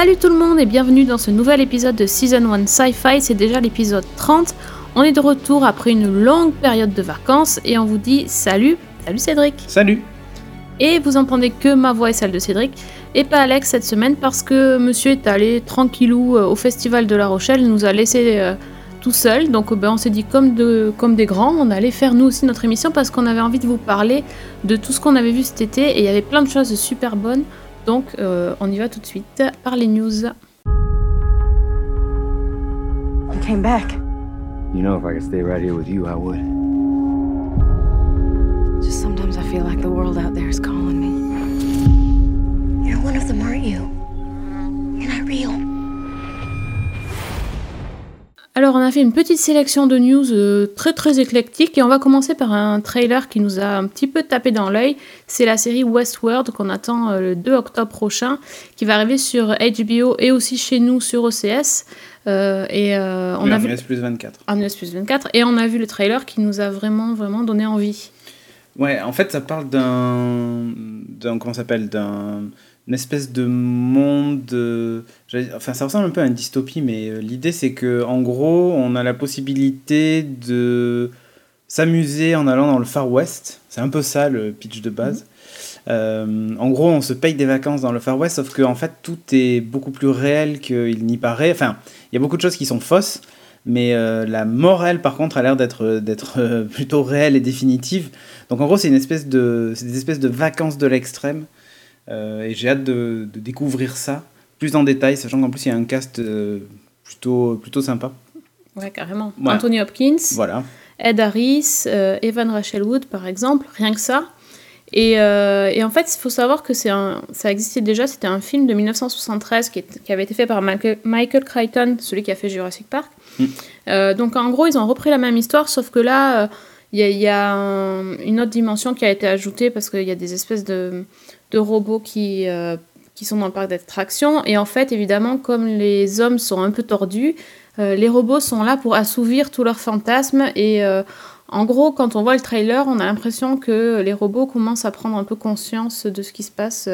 Salut tout le monde et bienvenue dans ce nouvel épisode de Season 1 Sci-Fi, c'est déjà l'épisode 30. On est de retour après une longue période de vacances et on vous dit salut, salut Cédric. Salut Et vous entendez que ma voix et celle de Cédric et pas Alex cette semaine parce que monsieur est allé tranquillou euh, au festival de La Rochelle, il nous a laissé euh, tout seul. Donc ben, on s'est dit comme, de, comme des grands, on allait faire nous aussi notre émission parce qu'on avait envie de vous parler de tout ce qu'on avait vu cet été et il y avait plein de choses super bonnes. Donc euh, on y va tout de suite par les news. You came back. You know, if I could stay right here with you, I would. Just sometimes I feel like the world out there is calling me. You're one of them, aren't you? You're not real. Alors on a fait une petite sélection de news euh, très très éclectique et on va commencer par un trailer qui nous a un petit peu tapé dans l'œil. C'est la série Westworld qu'on attend euh, le 2 octobre prochain, qui va arriver sur HBO et aussi chez nous sur OCS. Euh, et on a en vu US plus 24. en US plus 24 et on a vu le trailer qui nous a vraiment vraiment donné envie. Ouais, en fait, ça parle d'un. d'un comment ça s'appelle D'un. Une espèce de monde. euh, Enfin, ça ressemble un peu à une dystopie, mais euh, l'idée, c'est que en gros, on a la possibilité de s'amuser en allant dans le Far West. C'est un peu ça le pitch de base. Euh, en gros, on se paye des vacances dans le Far West, sauf que en fait, tout est beaucoup plus réel qu'il n'y paraît. Enfin, il y a beaucoup de choses qui sont fausses, mais euh, la morale, par contre, a l'air d'être d'être euh, plutôt réelle et définitive. Donc, en gros, c'est une espèce de, c'est des espèces de vacances de l'extrême, et j'ai hâte de, de découvrir ça plus en détail, sachant qu'en plus il y a un cast euh, plutôt plutôt sympa. Ouais, carrément. Ouais. Anthony Hopkins, Voilà. Ed Harris, euh, Evan Rachel Wood par exemple, rien que ça. Et, euh, et en fait, il faut savoir que un, ça existait déjà, c'était un film de 1973 qui, est- qui avait été fait par Michael, Michael Crichton, celui qui a fait Jurassic Park. Mm. Euh, donc en gros, ils ont repris la même histoire, sauf que là, euh, il y a, il y a un- une autre dimension qui a été ajoutée parce qu'il y a des espèces de, de robots qui, euh, qui sont dans le parc d'attractions. Et en fait, évidemment, comme les hommes sont un peu tordus, euh, les robots sont là pour assouvir tous leurs fantasmes et euh, en gros, quand on voit le trailer, on a l'impression que les robots commencent à prendre un peu conscience de ce qui se passe.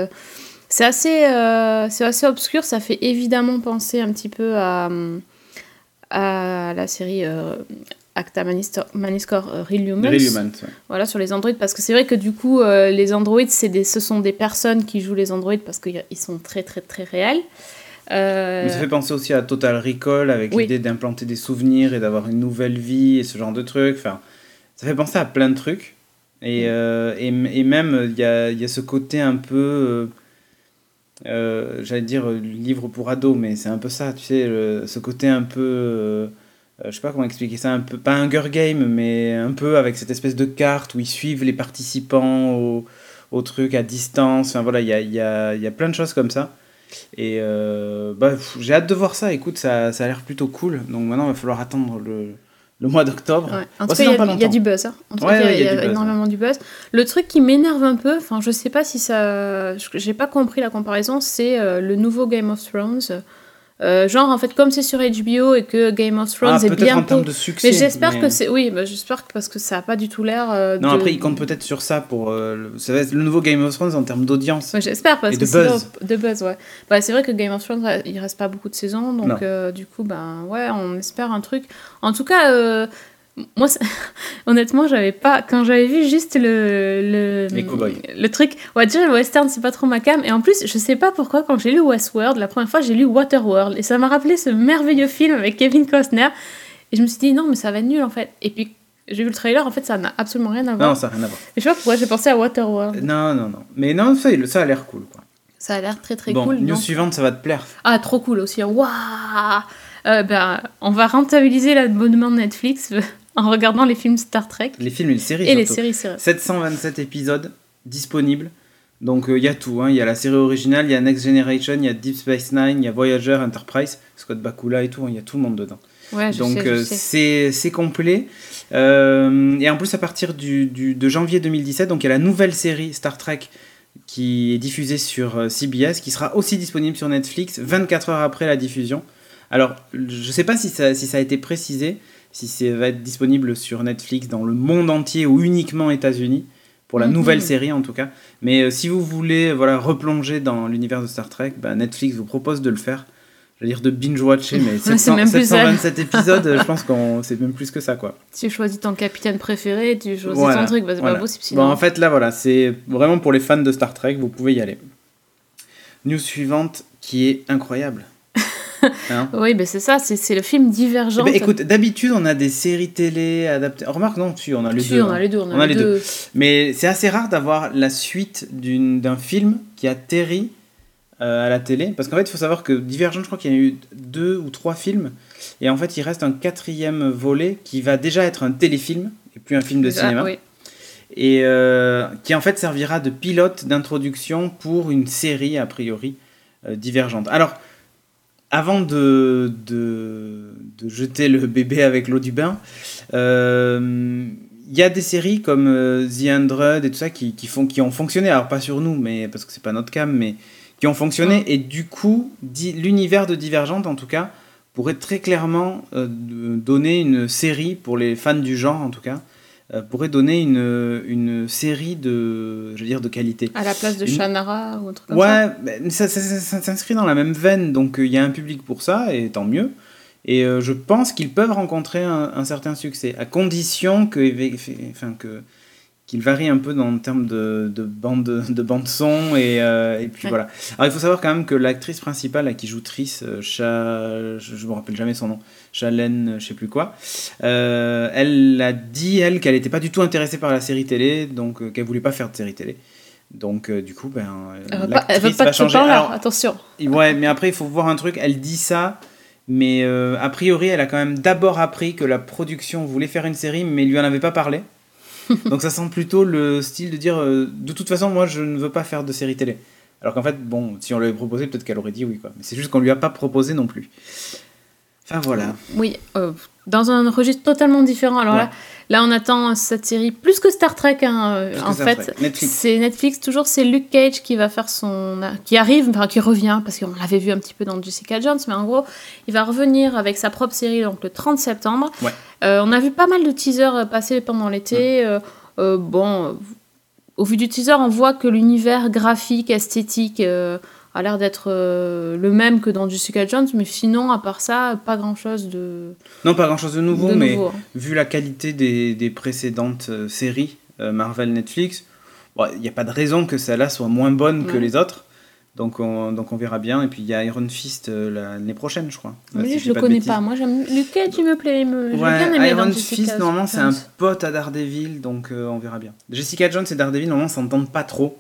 C'est assez, c'est assez obscur, ça fait évidemment penser un petit peu à, à la série Acta Manistor- Maniscore euh, ouais. Voilà, sur les androïdes, parce que c'est vrai que du coup, euh, les androïdes, c'est des, ce sont des personnes qui jouent les androïdes parce qu'ils sont très très très réels. Euh, Mais ça fait penser aussi à Total Recall avec Oui. l'idée d'implanter des souvenirs et d'avoir une nouvelle vie et ce genre de trucs. Enfin, ça fait penser à plein de trucs. Et, euh, et, et même, il y a, y a ce côté un peu. J'allais dire livre pour ados, mais c'est un peu ça, tu sais, le- ce côté un peu. Euh, je sais pas comment expliquer ça, un peu, pas un Hunger Game, mais un peu avec cette espèce de carte où ils suivent les participants au, au truc à distance. Enfin voilà, il y a, il y, a, il y a plein de choses comme ça. Et euh, bah, j'ai hâte de voir ça. Écoute, ça, ça a l'air plutôt cool. Donc maintenant, il va falloir attendre le, le mois d'octobre. Ouais. En Bah, tout cas, il y, a- y du buzz. hein. En tout Ouais, cas, il y a, énormément du buzz. Le truc qui m'énerve un peu, enfin, je sais pas si ça. J'ai pas compris la comparaison, c'est euh, le nouveau Game of Thrones. Euh, genre, en fait, comme c'est sur HBO et que Game of Thrones Ah, est bien. en termes de succès. Mais j'espère mais- que c'est. Oui, bah, j'espère que parce que ça a pas du tout l'air. euh, Non, de- après, ils comptent peut-être sur ça pour. euh, le- ça va être le nouveau Game of Thrones en termes d'audience. Ouais, j'espère parce Et que de sinon- buzz. de buzz, ouais. Bah, c'est vrai que Game of Thrones, il reste pas beaucoup de saisons, donc du coup, ben ouais, on espère un truc. En tout cas, moi, honnêtement, j'avais pas quand j'avais vu juste le le, Les le truc. Ouais, déjà le western, c'est pas trop ma cam. Et en plus, je sais pas pourquoi quand j'ai lu Westworld, la première fois, j'ai lu Waterworld et ça m'a rappelé ce merveilleux film avec Kevin Costner. Et je me suis dit non, mais ça va être nul en fait. Et puis j'ai vu le trailer, en fait, ça n'a absolument rien à voir. Non, ça n'a rien à voir. Et je sais pas pourquoi j'ai pensé à Waterworld. Non, non, non. Mais non, ça, ça a l'air cool. Quoi. Ça a l'air très très bon, cool. news suivante, ça va te plaire. Ah, trop cool aussi. hein. Waouh Euh, ben, On va rentabiliser l'abonnement de Netflix en regardant les films Star Trek Les films et les séries. et les séries. séries. 727 épisodes disponibles. Donc il y a tout, hein. il y a la série originale, il y a Next Generation, il y a Deep Space Nine, il y a Voyager, Enterprise, Scott Bakula et tout, hein. il y a tout le monde dedans. Ouais, je Donc euh, c'est c'est complet. Euh, et en plus à partir du, du- de janvier 2017, donc il y a la nouvelle série Star Trek qui est diffusée sur euh, CBS, qui sera aussi disponible sur Netflix 24 heures après la diffusion. Alors je sais pas si ça, si ça a été précisé, si ça va être disponible sur Netflix dans le monde entier ou uniquement États-Unis. Pour la Mhm. nouvelle série en tout cas. Mais euh, si vous voulez voilà, replonger dans l'univers de Star Trek, bah, Netflix vous propose de le faire. Je veux dire de binge-watcher, mais c'est 700 même plus ça. 727 épisodes, euh, je pense qu'on c'est même plus que ça. quoi. Tu choisis ton capitaine préféré, tu choisis Voilà, ton truc, bah, c'est voilà. pas possible Bon, en fait, là, voilà, c'est vraiment pour les fans de Star Trek, vous pouvez y aller. News suivante qui est incroyable. Hein Oui, ben c'est ça, c'est le film Eh Divergente. ben, écoute, d'habitude, on a des séries télé adaptées. Remarque, non, tu, on a les Si, deux. on hein. a les deux, on a, On a les les deux. Mais c'est assez rare d'avoir la suite d'un film qui atterrit euh, à la télé. Parce qu'en fait, il faut savoir que Divergent, je crois qu'il y a eu deux ou trois films. Et en fait, il reste un quatrième volet qui va déjà être un téléfilm et plus un film de Ah, cinéma. oui. Et euh, qui en fait servira de pilote d'introduction pour une série, a priori, euh, divergente. Alors, avant de, de, de jeter le bébé avec l'eau du bain, euh, il y a des séries comme euh, The Hundred et tout ça qui, qui, font, qui ont fonctionné, alors pas sur nous, mais parce que c'est pas notre cam, mais qui ont fonctionné. Et du coup, l'univers de Divergente, en tout cas, pourrait très clairement euh, donner une série, pour les fans du genre en tout cas, euh, pourrait donner une, une série de, je veux dire, de qualité. À la place de Une- Shannara ou un truc comme ça. Ouais, ça, ça- ça- ça s'inscrit dans la même veine, donc euh, il y a un public pour ça, et tant mieux. Et euh, je pense qu'ils peuvent rencontrer un, un certain succès, à condition que, enfin, que, qu'ils varient un peu dans le terme de, de bande, de bande son, et, euh, et puis Ouais. voilà. Alors il faut savoir quand même que l'actrice principale, là, qui joue Triss, euh, Cha- je me rappelle jamais son nom, Chalène, je sais plus quoi, euh, elle a dit, elle, qu'elle n'était pas du tout intéressée par la série télé, donc euh, qu'elle voulait pas faire de série télé. Donc, euh, du coup, ben, Elle pas, elle veut l'actrice pas va changer. pain-là, Alors, attention. Ouais, mais après, il faut voir un truc. Elle dit ça, mais euh, a priori, elle a quand même d'abord appris que la production voulait faire une série, mais lui en avait pas parlé. Donc ça sent plutôt le style de dire euh, de toute façon, moi, je ne veux pas faire de série télé. Alors qu'en fait, bon, si on lui avait proposé, peut-être qu'elle aurait dit oui, quoi. Mais c'est juste qu'on lui a pas proposé non plus. Enfin voilà. Oui, euh, dans un registre totalement différent. Alors Ouais. là, là, on attend cette série plus que Star Trek, hein, en Star fait. C'est Netflix, toujours, c'est Luke Cage qui va faire son. qui arrive, enfin, qui revient, parce qu'on l'avait vu un petit peu dans Jessica Jones, mais en gros, il va revenir avec sa propre série, donc le 30 septembre. Ouais. Euh, on a vu pas mal de teasers euh, passer pendant l'été. euh, euh, bon, au vu du teaser, on voit que l'univers graphique, esthétique. A l'air d'être euh, le même que dans Jessica Jones, mais sinon, à part ça, pas grand chose de, Non, pas grand chose de nouveau, de mais nouveau. hein. vu la qualité des, des précédentes euh, séries euh, Marvel Netflix, il n'y a pas de raison que celle-là soit moins bonne que les autres. Donc on, donc on verra bien. Et puis il y a Iron Fist euh, la- l'année prochaine, je crois. Mais Euh, si lui, je le connais pas. Moi, j'aime Luke Cage, il me plaît. il me- Ouais, bien Iron Fist, normalement, c'est un pote à Daredevil, donc euh, on verra bien. Jessica Jones et Daredevil, normalement, s'entendent pas trop.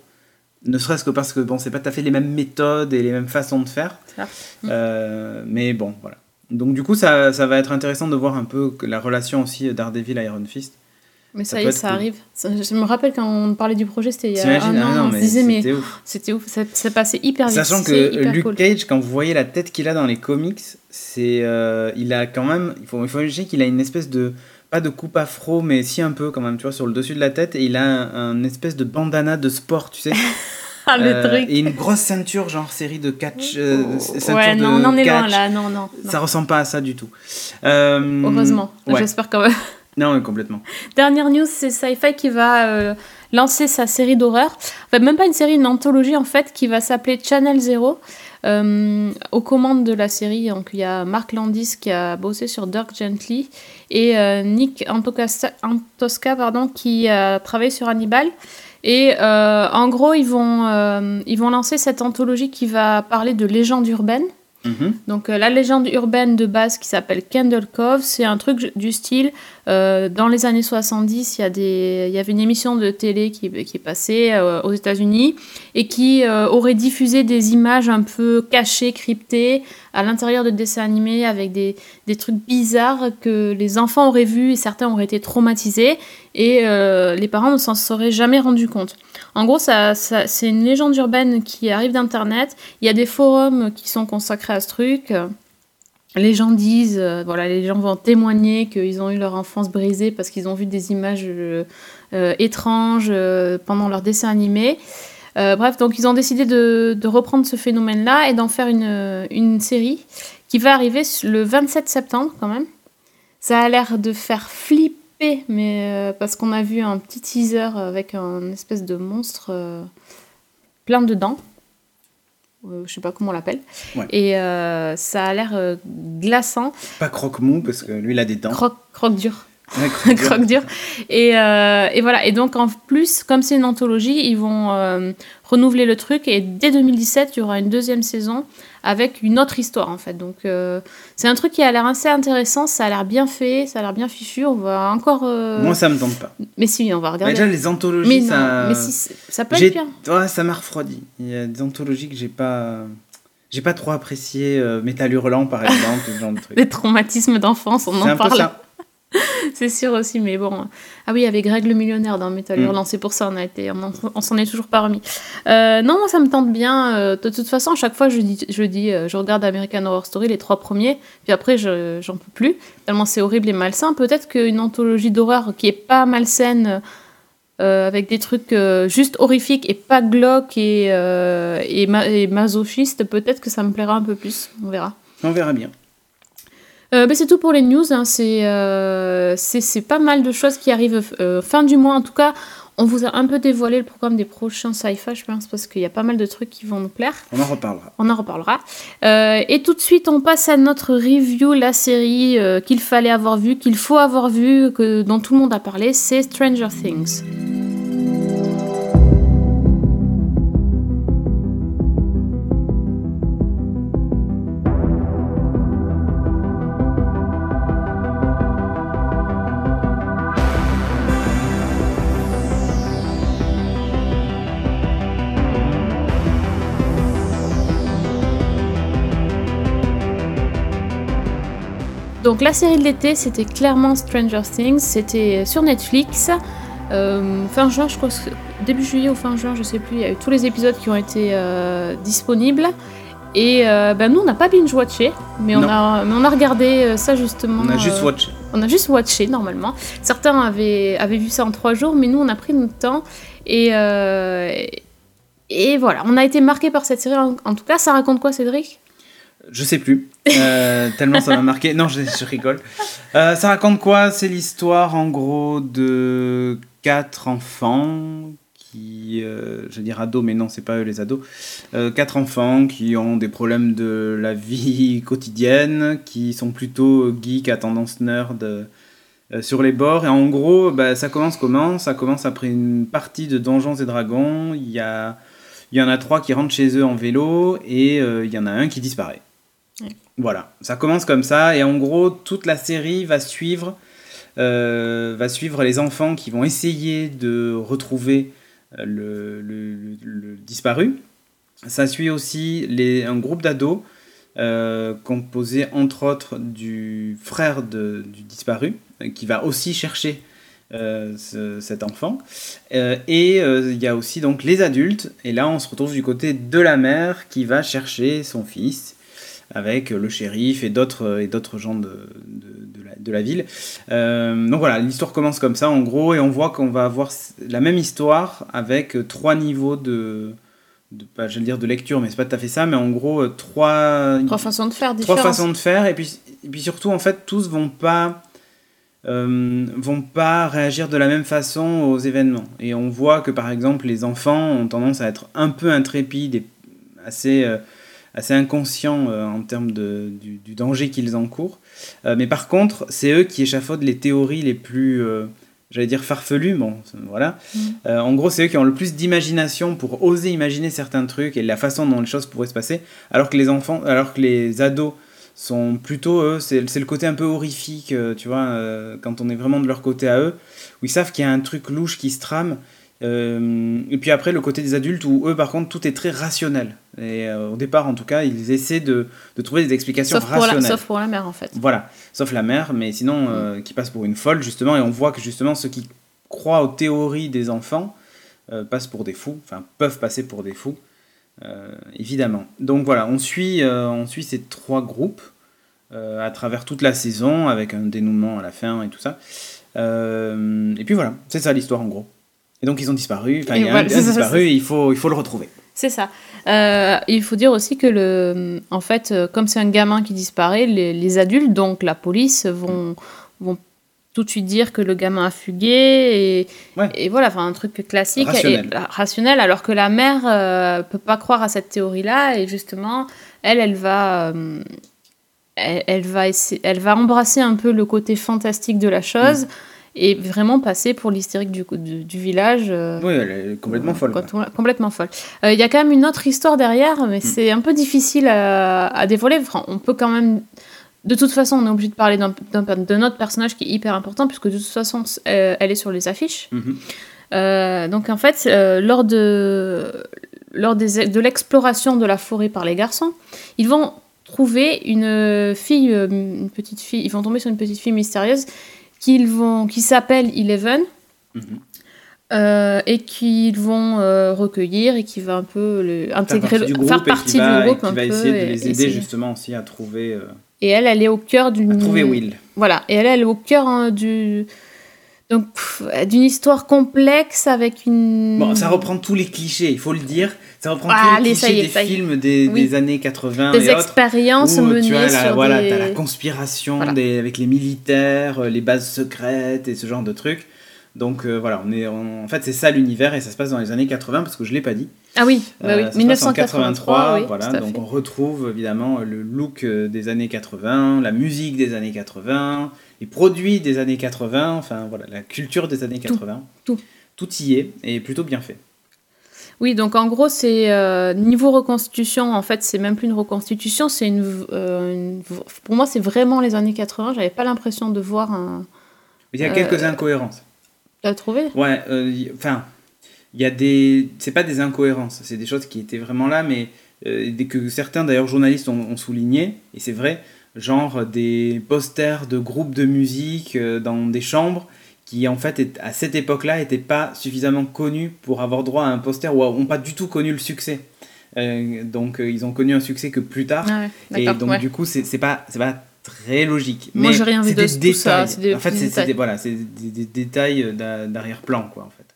Ne serait-ce que parce que bon, c'est pas tout à fait les mêmes méthodes et les mêmes façons de faire. Ça. Euh, mais bon, voilà. Donc du coup, ça, ça va être intéressant de voir un peu la relation aussi Daredevil-Iron Fist. Mais ça ça, y est, ça cool. arrive. Ça- Je me rappelle quand on parlait du projet, c'était il y a un Ah an. non, on se disait, mais c'était ouf. c'était ouf. Ça, ça passait hyper vite. Sachant que hyper Luke cool. Cage, quand vous voyez la tête qu'il a dans les comics, c'est, euh, il a quand même, il faut, il faut imaginer qu'il a une espèce de, pas de coupe afro, mais si un peu quand même, tu vois, sur le dessus de la tête, et il a un, un espèce de bandana de sport, tu sais, Ah, le Euh, truc. et une grosse ceinture, genre série de catch, euh, ceinture ouais, de non, on en est loin là. Non, non. non. Ça ressemble pas à ça du tout. Euh, Heureusement. ouais. J'espère quand même. Non, complètement. Dernière news, c'est Sci-Fi qui va lancer sa série d'horreur. Enfin, même pas une série, une anthologie en fait, qui va s'appeler Channel Zero. Euh, aux commandes de la série, donc il y a Mark Landis qui a bossé sur Dirk Gently et euh, Nick Antosca, Antosca, pardon, qui a travaillé sur Hannibal. Et euh, en gros, ils vont, ils vont lancer cette anthologie qui va parler de légendes urbaines. Mhm. Donc la légende urbaine de base qui s'appelle Candle Cove, c'est un truc du style, euh, dans les années 70, il y, avait une émission de télé qui, est passée euh, aux États-Unis et qui euh, aurait diffusé des images un peu cachées, cryptées, à l'intérieur de dessins animés avec des, trucs bizarres que les enfants auraient vus et certains auraient été traumatisés et les parents ne s'en seraient jamais rendus compte. En gros, c'est une légende urbaine qui arrive d'Internet. Il y a des forums qui sont consacrés à ce truc. Les gens disent, euh, voilà, les gens vont témoigner qu'ils ont eu leur enfance brisée parce qu'ils ont vu des images euh, euh, étranges pendant leur dessin animé. Bref, donc ils ont décidé de, reprendre ce phénomène-là et d'en faire une, série qui va arriver le 27 septembre quand même. Ça a l'air de faire flippé, mais parce qu'on a vu un petit teaser avec un espèce de monstre plein de dents. Euh, je sais pas comment on l'appelle. Ouais. Et euh, ça a l'air euh, glaçant, Pas croque-mou, parce que lui, il a des dents. croque, croque dur. Ouais, croque-dur. croque dur. Et, euh, et voilà. Et donc, en plus, comme c'est une anthologie, ils vont renouveler le truc. Et dès 2017, il y aura une deuxième saison avec une autre histoire, en fait. Donc, euh, c'est un truc qui a l'air assez intéressant. Ça a l'air bien fait. Ça a l'air bien fichu. On va encore. euh, Moi, ça me tente pas. Mais si, on va regarder. Déjà, les anthologies, mais non, ça... mais si, ça peut être bien. Ouais, ça m'a refroidi. Il y a des anthologies que j'ai pas... J'ai pas trop apprécié. Euh, Métal Hurlant, par exemple, ce genre de truc. Des traumatismes d'enfance, on en parle. ça. C'est sûr aussi, mais bon. Ah oui, avec Greg le millionnaire dans Metal Mm. Hurlant, c'est pour ça on a été, on, en- on s'en est toujours pas remis. Euh, non, moi ça me tente bien. euh, de toute façon, à chaque fois je dis, je dis, euh, je regarde American Horror Story les trois premiers, puis après je j'en peux plus. Tellement c'est horrible et malsain. Peut-être qu'une anthologie d'horreur qui est pas malsaine. euh, avec des trucs euh, juste horrifiques et pas glauques et, euh, et, ma- et masochistes, peut-être que ça me plaira un peu plus. On verra. On verra bien. Euh, ben, c'est tout pour les news. hein. C'est euh, c'est- c'est pas mal de choses qui arrivent euh, fin du mois. En tout cas, on vous a un peu dévoilé le programme des prochains sci-fi, je pense, parce qu'il y a pas mal de trucs qui vont nous plaire. On en reparlera. On en reparlera. Euh, et tout de suite, on passe à notre review, la série qu'il fallait avoir vue, qu'il faut avoir vue, que, dont tout le monde a parlé. C'est Stranger Things. Donc la série de l'été, c'était clairement Stranger Things. C'était sur Netflix. Euh, fin juin, je crois, début juillet ou fin juin, je sais plus. Il y a eu tous les épisodes qui ont été euh, disponibles. Et euh, ben nous, on n'a pas binge-watché, mais, on a- mais on a regardé euh, ça justement. On a juste euh, watché. on a juste watché normalement. Certains avaient, avaient vu ça en trois jours, mais nous on a pris notre temps. Et, euh, et voilà, on a été marqué par cette série. En, en tout cas, ça raconte quoi, Cédric? Je sais plus. Euh, tellement ça m'a marqué. Non, je, je rigole. Euh, ça raconte quoi C'est l'histoire en gros de quatre enfants qui, euh, je vais dire ados, mais non, c'est pas eux les ados. Quatre enfants qui ont des problèmes de la vie quotidienne, qui sont plutôt geeks à tendance nerd. sur les bords et en gros bah, ça commence comment? Ça commence après une partie de Donjons et Dragons il y a il y en a trois qui rentrent chez eux en vélo et euh, il y en a un qui disparaît voilà, ça commence comme ça, et en gros, toute la série va suivre, euh, va suivre les enfants qui vont essayer de retrouver euh, le, disparu. Ça suit aussi les, un groupe d'ados, euh, composé entre autres du frère du disparu, qui va aussi chercher ce- cet enfant. Et il y a aussi donc les adultes, et là on se retrouve du côté de la mère qui va chercher son fils avec le shérif et d'autres et d'autres gens de, de, de la, de la ville. Euh, donc voilà, l'histoire commence comme ça en gros et on voit qu'on va avoir la même histoire avec trois niveaux de, de pas je vais dire de lecture mais c'est pas tout à fait ça mais en gros euh, trois Trois façons de faire trois différentes. façons de faire et puis et puis surtout en fait tous vont pas euh, vont pas réagir de la même façon aux événements et on voit que par exemple les enfants ont tendance à être un peu intrépides et assez euh, assez inconscients euh, en termes de, du, du danger qu'ils encourent. Euh, mais par contre, c'est eux qui échafaudent les théories les plus, euh, j'allais dire farfelues, bon, voilà. Mm. En gros, c'est eux qui ont le plus d'imagination pour oser imaginer certains trucs et la façon dont les choses pourraient se passer, alors que les enfants, alors que les ados sont plutôt, eux, c'est le côté un peu horrifique, tu vois, quand on est vraiment de leur côté à eux, où ils savent qu'il y a un truc louche qui se trame. Euh, et puis après, le côté des adultes où eux, par contre, tout est très rationnel. Et euh, au départ, en tout cas, ils essaient de, de trouver des explications Sauf pour, la, rationnelles. sauf pour la mère, en fait. Voilà, sauf la mère, mais sinon, euh, qui passe pour une folle, justement, et on voit que justement, ceux qui croient aux théories des enfants passent pour des fous, enfin, peuvent passer pour des fous, évidemment. Donc voilà, on suit, on suit ces trois groupes à travers toute la saison, avec un dénouement à la fin et tout ça. Et puis voilà, c'est ça l'histoire en gros. Et donc ils ont disparu, enfin il y a voilà, un, c'est un ça, disparu et il faut, il faut le retrouver. C'est ça. Euh, il faut dire aussi que, le, en fait, euh, comme c'est un gamin qui disparaît, les, les adultes, donc la police, vont, vont tout de suite dire que le gamin a fugué et, Ouais. et voilà, enfin un truc classique Rationnel. et rationnel, alors que la mère euh, peut pas croire à cette théorie-là et justement, elle, elle va, euh, elle, elle va essayer, elle va embrasser un peu le côté fantastique de la chose Mm. Et vraiment passer pour l'hystérique du, du, du village. euh, Oui, elle est complètement folle. quoi. complètement folle. Euh, Il y a quand même une autre histoire derrière, mais c'est un peu difficile à, à dévoiler. Enfin, on peut quand même. De toute façon, on est obligé de parler d'un- notre personnage qui est hyper important, puisque de toute façon, euh, elle est sur les affiches. Mhm. Donc, en fait, lors, de, lors des, de l'exploration de la forêt par les garçons, ils vont trouver une fille, une petite fille, ils vont tomber sur une petite fille mystérieuse qu'ils vont, qui s'appelle Eleven Mhm. euh, et qu'ils vont euh, recueillir et qui va un peu le, Faire intégrer partie le- du groupe, faire et qui partie va, du groupe et qui un va peu essayer de les aider essayer. justement aussi à trouver, euh, et elle elle est au cœur d'une trouver Will. voilà et elle elle est au cœur hein, du donc d'une histoire complexe avec une Bon, ça reprend tous les clichés, il faut le dire. Ça reprend Ah, tous les clichés est, des films des, Oui. des années 80 des et autres. expériences où, menées tu vois, la, sur voilà, des t'as la conspiration Voilà. des, avec les militaires, euh, les bases secrètes et ce genre de trucs. Donc euh, voilà, on est, on- en fait c'est ça l'univers et ça se passe dans les années 80 parce que je l'ai pas dit. ah oui, bah Euh, oui. en 1983 oui, voilà, donc on retrouve évidemment le look euh, des années 80, la musique des années 80, les produits des années 80, enfin voilà, la culture des années 80. tout. Tout y est et plutôt bien fait. Oui, donc en gros, c'est euh, niveau reconstitution, en fait, c'est même plus une reconstitution, c'est une, euh, une Pour moi, c'est vraiment les années 80. J'avais pas l'impression de voir un. Il y a Euh, quelques incohérences. T'as trouvé? Ouais, euh, enfin, il y a des. C'est pas des incohérences, c'est des choses qui étaient vraiment là, mais euh, que certains d'ailleurs journalistes ont, ont souligné, et c'est vrai, genre des posters de groupes de musique euh, dans des chambres qui en fait à cette époque-là n'étaient pas suffisamment connus pour avoir droit à un poster ou n'ont pas du tout connu le succès. Euh, donc euh, ils ont connu un succès que plus tard. Ah ouais, Et donc ouais. du coup, c'est pas, c'est pas très logique. Moi, Mais j'ai rien vu de tout ça, détails. des en fait, c'est des, voilà, c'est des, des détails d'a- d'arrière-plan, quoi, en fait.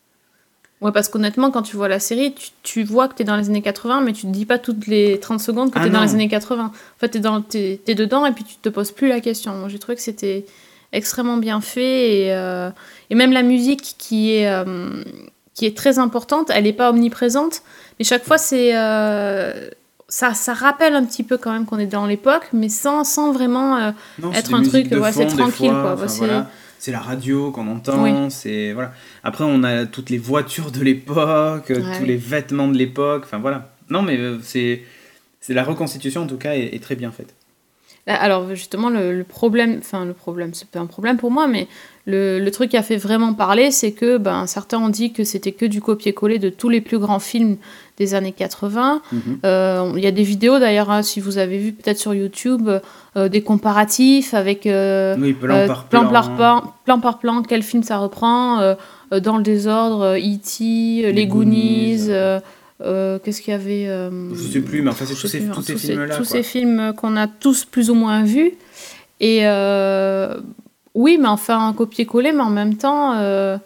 Ouais, parce qu'honnêtement, quand tu vois la série, tu, tu vois que t'es dans les années 80, mais tu te dis pas toutes les 30 secondes que Ah t'es dans non. les années 80. En fait, t'es, dans, t'es, t'es dedans et puis tu te poses plus la question. Moi, j'ai trouvé que c'était extrêmement bien fait et, euh, et même la musique qui est, euh, qui est très importante, elle n'est pas omniprésente, mais chaque fois, c'est. euh, ça, ça rappelle un petit peu quand même qu'on est dans l'époque, mais sans, sans vraiment. Non, Être un truc, ouais, c'est fond, tranquille, fois, quoi. enfin, c'est- voilà. C'est la radio qu'on entend, c'est voilà. Après, on a toutes les voitures de l'époque, Ouais. tous les vêtements de l'époque, enfin voilà. Non, mais euh, c'est c'est la reconstitution en tout cas est, est très bien faite. Là, Alors justement, le, le problème, enfin le problème, c'est pas un problème pour moi, mais le, le truc qui a fait vraiment parler, c'est que ben, certains ont dit que c'était que du copier-coller de tous les plus grands films des années 80. Mhm. Euh, Il y a des vidéos d'ailleurs, hein, si vous avez vu peut-être sur YouTube, euh, des comparatifs avec euh, Oui, plan par plan, plan. par plan, plan par plan, quel film ça reprend, dans le désordre, E.T., Les, Goonies, Goonies, euh, qu'est-ce qu'il y avait euh, Je sais plus, mais enfin c'est tous ces, tous hein, ces tous ces- films-là. Tous quoi. ces films qu'on a tous plus ou moins vus. Et euh, oui, mais enfin, un copier-coller, mais en même temps, euh,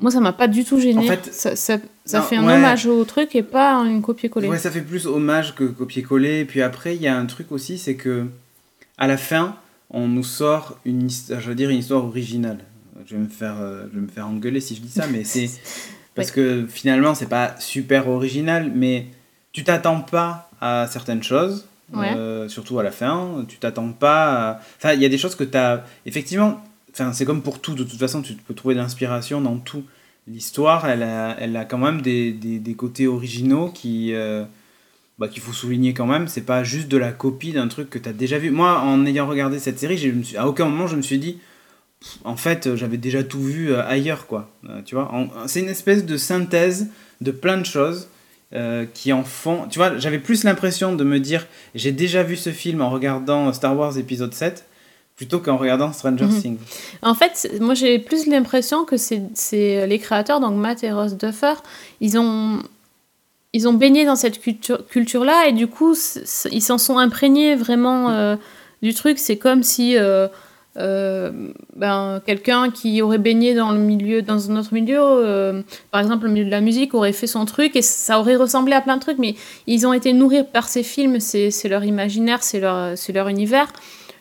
moi, ça m'a pas du tout gêné. En fait, ça, ça, ça non, fait un ouais. hommage au truc et pas un copier-coller. Ouais, ça fait plus hommage que copier-coller. Et puis après, il y a un truc aussi, c'est que à la fin, on nous sort une, je veux dire, une histoire originale. Je vais me faire, je vais me faire engueuler si je dis ça, mais c'est parce que finalement, c'est pas super original, mais tu t'attends pas à certaines choses. Ouais. euh, surtout à la fin, tu t'attends pas. à- Enfin, il y a des choses que tu as. Effectivement, enfin, c'est comme pour tout, de toute façon, tu peux trouver de l'inspiration dans tout. L'histoire, elle a, elle a quand même des, des, des côtés originaux qui. euh, bah, qu'il faut souligner quand même, c'est pas juste de la copie d'un truc que tu as déjà vu. Moi, en ayant regardé cette série, je me suis, à aucun moment je me suis dit, en fait, euh, j'avais déjà tout vu euh, ailleurs, quoi. Euh, tu vois, c'est une espèce de synthèse de plein de choses euh, qui en font. Tu vois, j'avais plus l'impression de me dire, j'ai déjà vu ce film en regardant Star Wars épisode 7 plutôt qu'en regardant Stranger Mhm. Things. En fait, moi, j'ai plus l'impression que c'est les créateurs, donc Matt et Ross Duffer, ils ont, ils ont baigné dans cette culture- culture-là et du coup, ils s'en sont imprégnés vraiment euh, du truc. C'est comme si euh, euh, ben, quelqu'un qui aurait baigné dans le milieu, dans un autre milieu, euh, par exemple le milieu de la musique, aurait fait son truc et ça aurait ressemblé à plein de trucs, mais ils ont été nourris par ces films, c'est leur imaginaire, c'est leur, leur univers.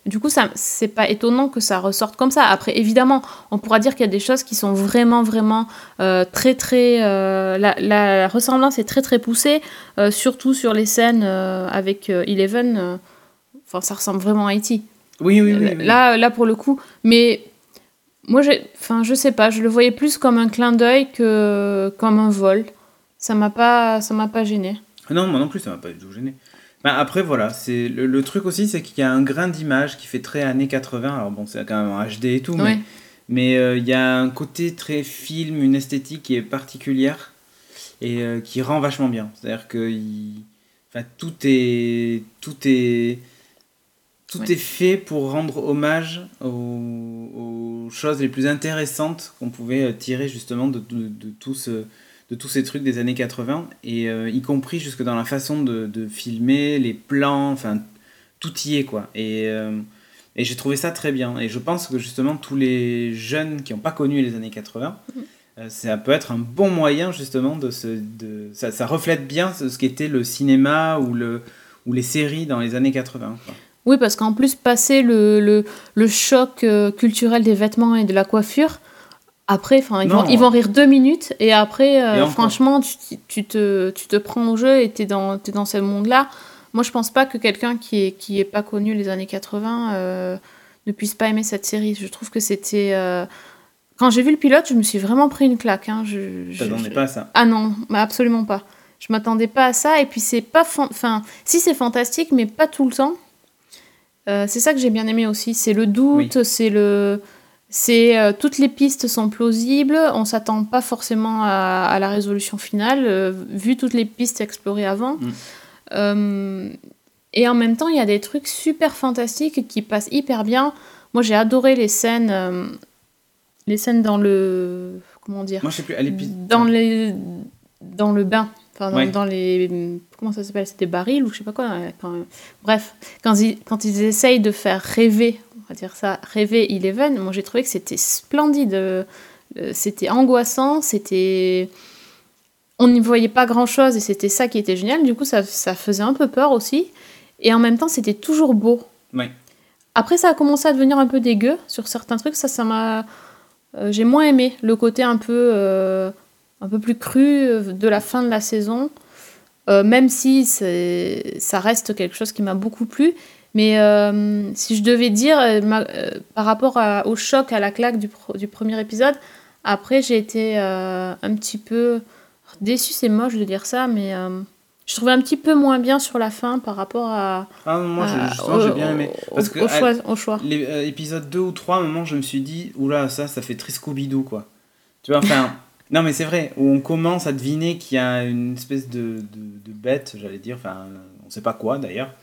Du coup, ça, c'est pas étonnant que ça ressorte comme ça. Après, évidemment, on pourra dire qu'il y a des choses qui sont vraiment, vraiment euh, très, très. la, la ressemblance est très, très poussée, surtout sur les scènes avec Eleven. Enfin, ça ressemble vraiment à E.T. Oui, oui, oui. oui. Là, là, pour le coup. Mais moi, j'ai, enfin, je sais pas, je le voyais plus comme un clin d'œil que comme un vol. Ça m'a pas, ça m'a pas gêné. Non, moi non plus, ça m'a pas du tout gêné. Bah, après, voilà, c'est le, le truc aussi, c'est qu'il y a un grain d'image qui fait très années 80. Alors bon, c'est quand même en HD et tout, mais Ouais. mais euh, il y a un côté très film, une esthétique qui est particulière et euh, qui rend vachement bien. C'est-à-dire que il- enfin, tout est tout est tout Ouais. est fait pour rendre hommage aux, aux choses les plus intéressantes qu'on pouvait euh, tirer justement de, de, de tout ce- de tous ces trucs des années 80, et euh, y compris jusque dans la façon de, filmer, les plans, enfin, tout y est, quoi. Et, euh, et j'ai trouvé ça très bien. Et je pense que justement, tous les jeunes qui n'ont pas connu les années 80, euh, ça peut être un bon moyen, justement, de se... De, ça, ça reflète bien ce, ce qu'était le cinéma ou, le, ou les séries dans les années 80. quoi. Oui, parce qu'en plus, passer le, le, le choc euh, culturel des vêtements et de la coiffure, après, enfin, ils, ils vont rire deux minutes et après, euh, Et franchement, tu, tu te, tu te prends au jeu et tu es dans, t'es dans ce monde-là. Moi, je pense pas que quelqu'un qui est, qui est pas connu les années 80 euh, ne puisse pas aimer cette série. Je trouve que c'était. euh, Quand j'ai vu le pilote, je me suis vraiment pris une claque. Hein. Je, je- T'attendais je- pas à ça. ah non, absolument pas. Je m'attendais pas à ça. Et puis c'est pas, fan- enfin, si c'est fantastique, mais pas tout le temps. Euh, c'est ça que j'ai bien aimé aussi. C'est le doute, c'est le, c'est euh, toutes les pistes sont plausibles. On s'attend pas forcément à, à la résolution finale, euh, vu toutes les pistes explorées avant. Mm. Euh, et en même temps, il y a des trucs super fantastiques qui passent hyper bien. Moi, j'ai adoré les scènes, les scènes dans le, comment dire, Moi, je sais plus, à l'épisode... dans les dans le bain enfin dans, Ouais. dans les comment ça s'appelle c'était barils ou je sais pas quoi quand- bref quand ils quand ils essayent de faire rêver on va dire ça rêver Eleven moi j'ai trouvé que c'était splendide Euh, euh, c'était angoissant c'était on n'y voyait pas grand chose et c'était ça qui était génial. Du coup ça, ça faisait un peu peur aussi. Et en même temps c'était toujours beau. Après ça a commencé à devenir un peu dégueu sur certains trucs. Ça ça m'a euh, j'ai moins aimé le côté un peu euh, un peu plus cru euh, de la fin de la saison Euh, même si ça reste quelque chose qui m'a beaucoup plu mais euh, si je devais dire ma- par rapport à- au choc à la claque du, pro- du premier épisode après j'ai été un petit peu déçue c'est moche de dire ça mais je trouvais un petit peu moins bien sur la fin par rapport à, Ah, moi, j'ai bien aimé. au- Parce au, que... à- choix, au choix. L'épisode 2 ou 3, à un moment, je me suis dit, oula, ça, ça fait très Scooby-Doo, quoi. Tu vois, enfin, non, mais c'est vrai, où on commence à deviner qu'il y a une espèce de, de, de bête, j'allais dire, enfin, on sait pas quoi d'ailleurs,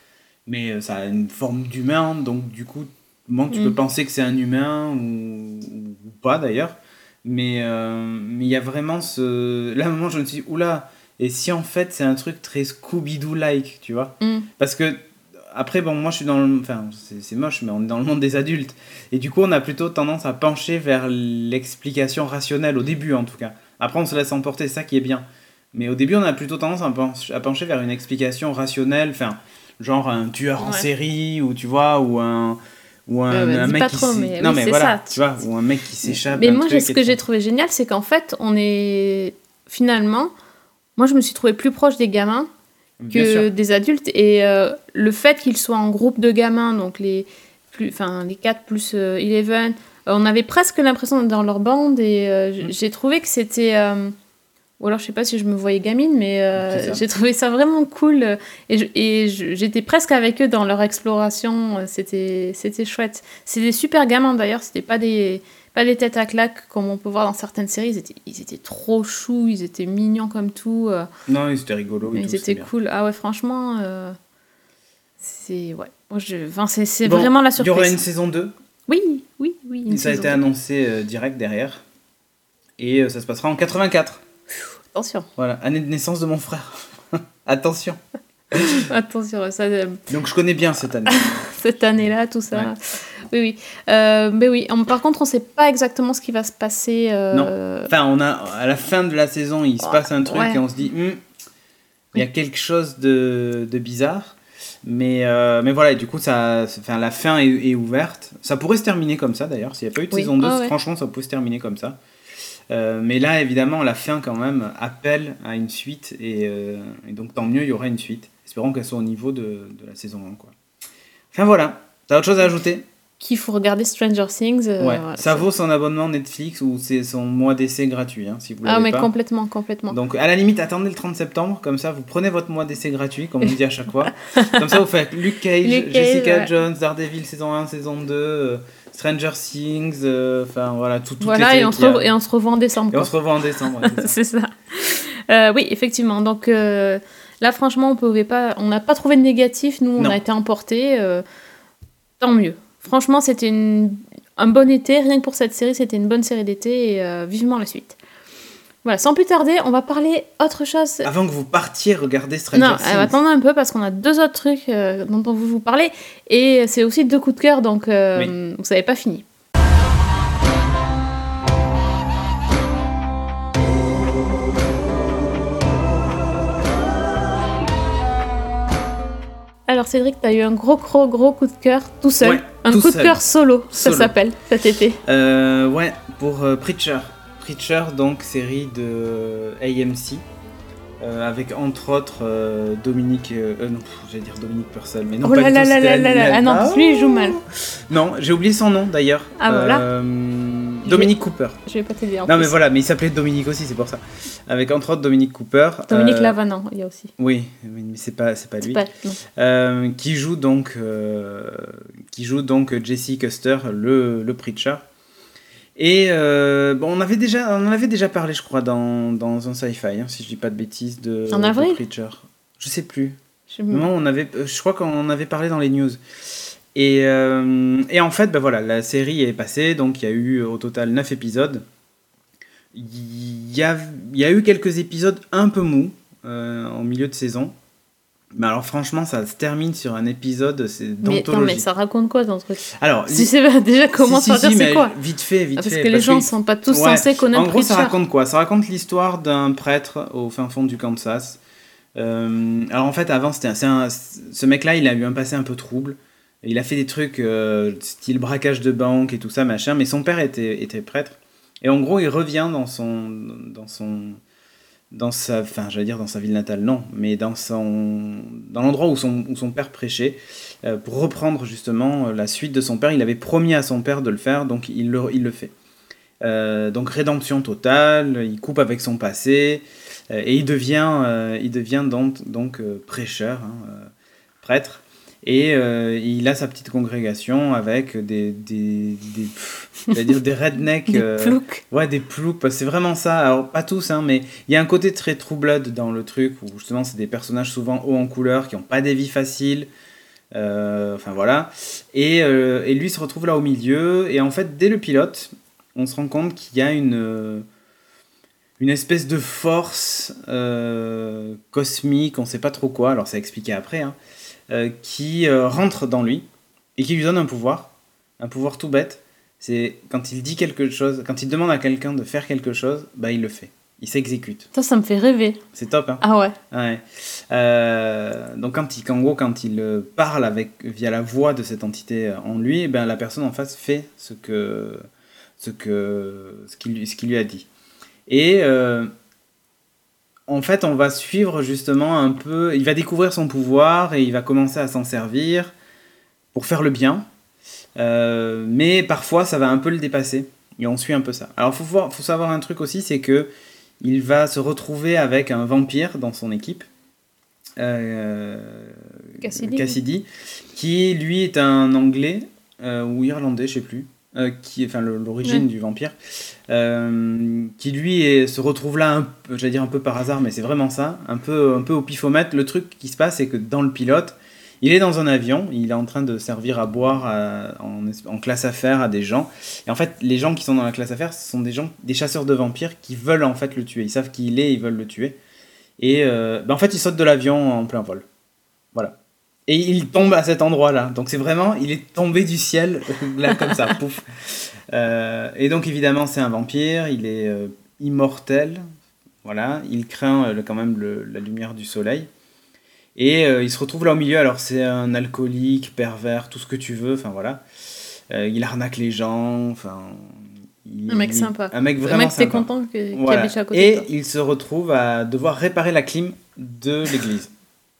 mais euh, ça a une forme d'humain, donc du coup, bon, tu Mm. peux penser que c'est un humain ou, ou pas d'ailleurs, mais euh, mais il y a vraiment ce. Là, à un moment, je me suis dit, oula, et si en fait c'est un truc très Scooby-Doo-like, tu vois? Mm. Parce que après, bon, moi je suis dans le. Enfin, c'est moche, mais on est dans le monde des adultes. Et du coup, on a plutôt tendance à pencher vers l'explication rationnelle, au début en tout cas. Après, on se laisse emporter, c'est ça qui est bien. Mais au début, on a plutôt tendance à pencher, à pencher vers une explication rationnelle, enfin, genre un tueur en série, ou tu vois, ou un. Ou un, mec qui trop, s'é- mais non oui, mais voilà ça. tu vois ou un mec qui s'échappe Mais moi, ce que j'ai trouvé génial, c'est qu'en fait, on est finalement, moi, je me suis trouvée plus proche des gamins que des adultes, et euh, le fait qu'ils soient en groupe de gamins, donc les plus, enfin les 4 plus euh, Eleven, euh, on avait presque l'impression d'être dans leur bande, et euh, Mm. j'ai trouvé que c'était ou alors je sais pas si je me voyais gamine, mais j'ai trouvé ça vraiment cool. Et, j'étais presque avec eux dans leur exploration. C'était c'était chouette. C'est des super gamins d'ailleurs. C'était pas des pas des têtes à claques comme on peut voir dans certaines séries. Ils étaient, ils étaient trop choux, ils étaient mignons comme tout. euh, non c'était rigolo et ils tout, étaient bien. cool. Ah ouais, franchement, euh, c'est ouais. Moi, je, enfin, c'est Bon, vraiment la il y aura une surprise. saison 2 Oui, oui, oui. une ça a été annoncé euh, direct derrière et euh, ça se passera en 84 Attention, voilà année de naissance de mon frère attention attention. Ça, donc je connais bien cette année cette année-là, tout ça. Ouais. Oui, oui. Euh, mais oui, on- par contre, on ne sait pas exactement ce qui va se passer. euh, Enfin, on a à la fin de la saison, il se passe un truc Ouais. et on se dit, Hmm, il y a quelque chose de, de bizarre. Mais, euh, mais voilà, et du coup, ça, enfin, la fin est, est ouverte. Ça pourrait se terminer comme ça d'ailleurs. S'il n'y a pas eu de Oui. saison 2, Ah ouais. franchement, ça peut se terminer comme ça. Mais là, évidemment, la fin, quand même, appelle à une suite. Et, et donc, tant mieux, il y aura une suite. Espérons qu'elle soit au niveau de, de la saison 1. Quoi. Enfin, voilà. T'as autre chose à ajouter? Qu'il faut regarder Stranger Things. euh, Ouais. voilà, ça vaut son abonnement Netflix ou c'est son mois d'essai gratuit, hein, si vous Ah, l'avez mais pas. complètement, complètement. Donc, à la limite, attendez le 30 septembre, comme ça, vous prenez votre mois d'essai gratuit, comme on dit à chaque fois. comme ça, vous faites Luke Cage, Luke Cage, Jessica ouais. Jones, Daredevil saison 1, saison 2, euh, Stranger Things, euh, enfin voilà, tout, tout voilà, et on, a. et on se revoit en décembre. Et on se revoit en décembre. ouais, c'est ça. oui, effectivement. Donc là, franchement, on pouvait pas, on n'a pas trouvé de négatif. Nous, on Non. a été emportés. euh, tant mieux. Franchement, c'était une- un bon été. Rien que pour cette série, c'était une bonne série d'été et euh, vivement la suite. Voilà, sans plus tarder, on va parler autre chose. Avant que vous partiez regarder Stranger non, Things. euh, attendez un peu parce qu'on a deux autres trucs euh, dont on veut vous parler et c'est aussi deux coups de cœur, donc euh, vous savez pas fini. Alors Cédric, t'as eu un gros gros gros coup de cœur tout seul, Ouais, un tout coup de cœur solo, ça s'appelle cet été. Euh, ouais, pour euh, Preacher. Preacher, donc série de AMC. euh, avec entre autres Dominique. non, j'allais dire Dominique Purcell, mais non, oh pas là là tout, là c'était là là là, Annie ah non, lui il joue mal. Non, j'ai oublié son nom d'ailleurs. Ah, voilà. Dominique Cooper. Je vais pas t'aider Non, plus. mais voilà, mais il s'appelait Dominique aussi, c'est pour ça. Avec entre autres Dominique Cooper. Dominique euh, Lavanant, il y a aussi. Oui, mais c'est pas, c'est pas lui. pas-. Euh, qui joue donc, euh, qui joue donc Jesse Custer, le, le preacher. Et euh, bon, on avait déjà, on en avait déjà parlé, je crois, dans, dans un sci-fi, hein, si je dis pas de bêtises, de, En de avril? Preacher. Je sais plus. Je- Non, on avait, euh, je crois qu'on en avait parlé dans les news. Et, euh, et en fait, ben voilà, la série est passée, donc il y a eu au total 9 épisodes. Il y a, il y a eu quelques épisodes un peu mous euh, en milieu de saison. Mais alors franchement, ça se termine sur un épisode, c'est Mais, d'anthologie. mais ça raconte quoi ton truc? Alors, Si c'est déjà comment si, ça si, si, c'est mais quoi? Vite fait, vite Ah, Parce fait. que les gens que- sont pas tous Ouais. censés connaître En gros, ça Preacher. raconte quoi? Ça raconte l'histoire d'un prêtre au fin fond du Kansas. Euh, alors en fait, avant, c'était ce mec-là, il a eu un passé un peu trouble. Il a fait des trucs euh, style braquage de banque et tout ça, machin. Mais son père était, était prêtre. Et en gros, il revient dans son, dans son, dans sa, enfin, j'allais dire dans sa ville natale, non, mais dans son, dans l'endroit où son, où son père prêchait, euh, pour reprendre justement la suite de son père. Il avait promis à son père de le faire, donc il le, il le fait. Euh, donc rédemption totale, il coupe avec son passé et il devient, il devient donc, prêcheur, hein, prêtre. Et euh, il a sa petite congrégation avec des, des, des, pff, dire des rednecks. Des euh, ploucs. Ouais, des ploucs, que c'est vraiment ça. Alors, pas tous, hein, mais il y a un côté très True Blood dans le truc, où justement, c'est des personnages souvent hauts en couleur, qui n'ont pas des vies faciles. Euh, enfin, voilà. Et, euh, et lui se retrouve là au milieu. Et en fait, dès le pilote, on se rend compte qu'il y a une, une espèce de force euh, cosmique, on sait pas trop quoi, alors c'est expliqué après, hein, euh, qui euh, rentre dans lui et qui lui donne un pouvoir. Un pouvoir tout bête. C'est quand il dit quelque chose, quand il demande à quelqu'un de faire quelque chose, bah il le fait. Il s'exécute. Ça, ça me fait rêver. C'est top, hein Ah ouais. Ouais. Euh, donc quand il, en gros, quand il parle avec via la voix de cette entité en lui, eh ben la personne en face fait ce que ce que ce qu'il lui- ce lui a dit. Et en fait, on va suivre justement un peu. Il va découvrir son pouvoir et il va commencer à s'en servir pour faire le bien. Euh, mais parfois, ça va un peu le dépasser. Et on suit un peu ça. Alors, faut voir, faut savoir un truc aussi, c'est que il va se retrouver avec un vampire dans son équipe. Euh, Cassidy. Cassidy, qui lui est un anglais euh, ou irlandais, je sais plus, euh, qui, enfin le- l'origine Ouais. du vampire, euh, qui lui est- se retrouve là, un j'allais dire un peu par hasard, mais c'est vraiment ça, un peu, un peu au pifomètre. Le truc qui se passe, c'est que dans le pilote, il est dans un avion, il est en train de servir à boire à- en, es- en classe affaires à des gens. Et en fait, les gens qui sont dans la classe affaires, ce sont des gens, des chasseurs de vampires qui veulent en fait le tuer. Ils savent qui il est, ils veulent le tuer. Et euh, ben, en fait, il saute de l'avion en plein vol. Voilà. Et il tombe à cet endroit-là. Donc c'est vraiment, il est tombé du ciel, là comme ça, pouf. Euh, et donc évidemment, c'est un vampire, il est euh, immortel. Voilà, il craint euh, quand même le- la lumière du soleil. Et il se retrouve là au milieu. Alors, c'est un alcoolique, pervers, tout ce que tu veux. Enfin, voilà. Il arnaque les gens. Enfin. il- Un mec il- sympa. Un mec Un vraiment mec, t'es sympa. content que- qu'il habite à côté de Et toi. il se retrouve à devoir réparer la clim de l'église.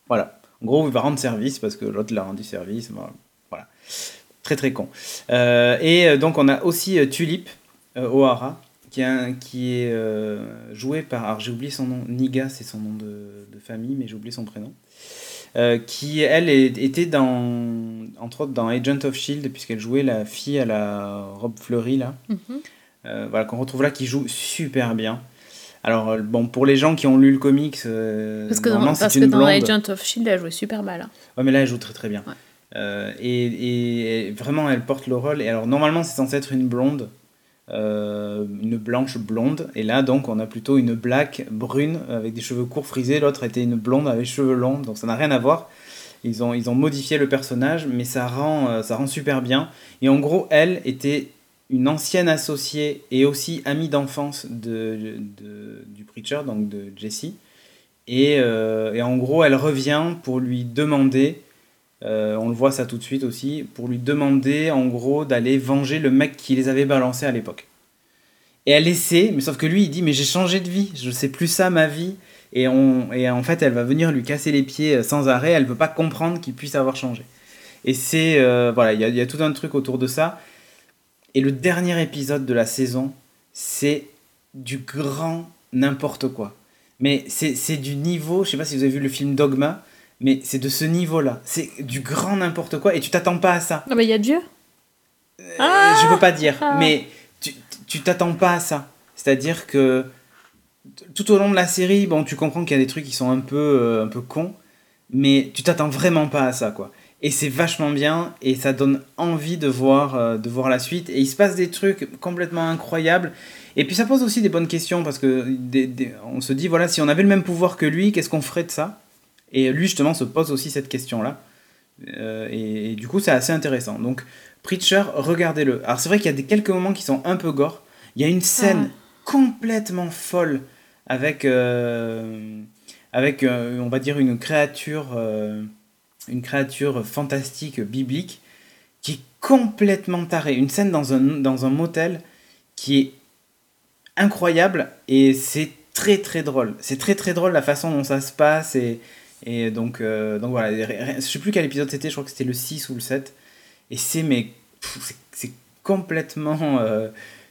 voilà. En gros, il va rendre service parce que l'autre l'a rendu service. Voilà. Très très con. Euh, et euh, donc on a aussi euh, Tulip euh, O'Hara qui, est un- qui est euh, joué par. Alors j'ai oublié son nom. Niga, c'est son nom de, de famille, mais j'ai oublié son prénom. Qui elle est- était dans entre autres dans Agent of Shield puisqu'elle jouait la fille à la robe fleurie là Mhm. euh, voilà, qu'on retrouve là, qui joue super bien. Alors, euh, bon, pour les gens qui ont lu le comics, euh, Parce que dans, parce que dans. Agent of Shield, elle jouait super mal. hein. Ouais, mais là, elle joue très très bien. Ouais. Euh, et, et- et vraiment, elle porte le rôle. Et alors, normalement, c'est censé être une blonde, euh, une blanche blonde. Et là, donc, on a plutôt une black brune avec des cheveux courts frisés. L'autre était une blonde avec des cheveux longs. Donc, ça n'a rien à voir. Ils ont, ils ont modifié le personnage, mais ça rend, ça rend super bien. Et en gros, elle était une ancienne associée et aussi amie d'enfance de, de- du preacher, donc de Jesse. Et, euh, et en gros, elle revient pour lui demander, euh, on le voit ça tout de suite aussi, pour lui demander en gros d'aller venger le mec qui les avait balancés à l'époque. Et elle essaie, mais sauf que lui il dit mais j'ai changé de vie, je sais plus ça ma vie. Et, on, et en fait elle va venir lui casser les pieds euh, sans arrêt, elle veut pas comprendre qu'il puisse avoir changé. Et c'est, voilà, il y a tout un truc autour de ça. Et le dernier épisode de la saison, c'est du grand n'importe quoi. Mais c'est du niveau, je sais pas si vous avez vu le film Dogma, mais c'est de ce niveau-là. C'est du grand n'importe quoi et tu t'attends pas à ça. Ah bah il y a Dieu. Euh, je peux pas dire, mais tu t'attends pas à ça. C'est-à-dire que tout au long de la série, bon, tu comprends qu'il y a des trucs qui sont un peu, euh, un peu cons, mais tu t'attends vraiment pas à ça, quoi. Et c'est vachement bien et ça donne envie de voir, euh, de voir la suite. Et il se passe des trucs complètement incroyables. Et puis ça pose aussi des bonnes questions parce que des- des- on se dit, voilà, si on avait le même pouvoir que lui, qu'est-ce qu'on ferait de ça? Et lui, justement, se pose aussi cette question-là. Euh, et, et du coup, c'est assez intéressant. Donc, Preacher, regardez-le. Alors, c'est vrai qu'il y a des, quelques moments qui sont un peu gore. Il y a une scène complètement folle avec, euh, avec on va dire, une créature, une créature fantastique, biblique, qui est complètement tarée. Une scène dans un, dans un motel qui est incroyable et c'est très très drôle. C'est très très drôle la façon dont ça se passe et, et donc, euh, donc voilà. Je sais plus quel épisode c'était, je crois que c'était le 6 ou le 7. Et c'est mais c'est- complètement euh,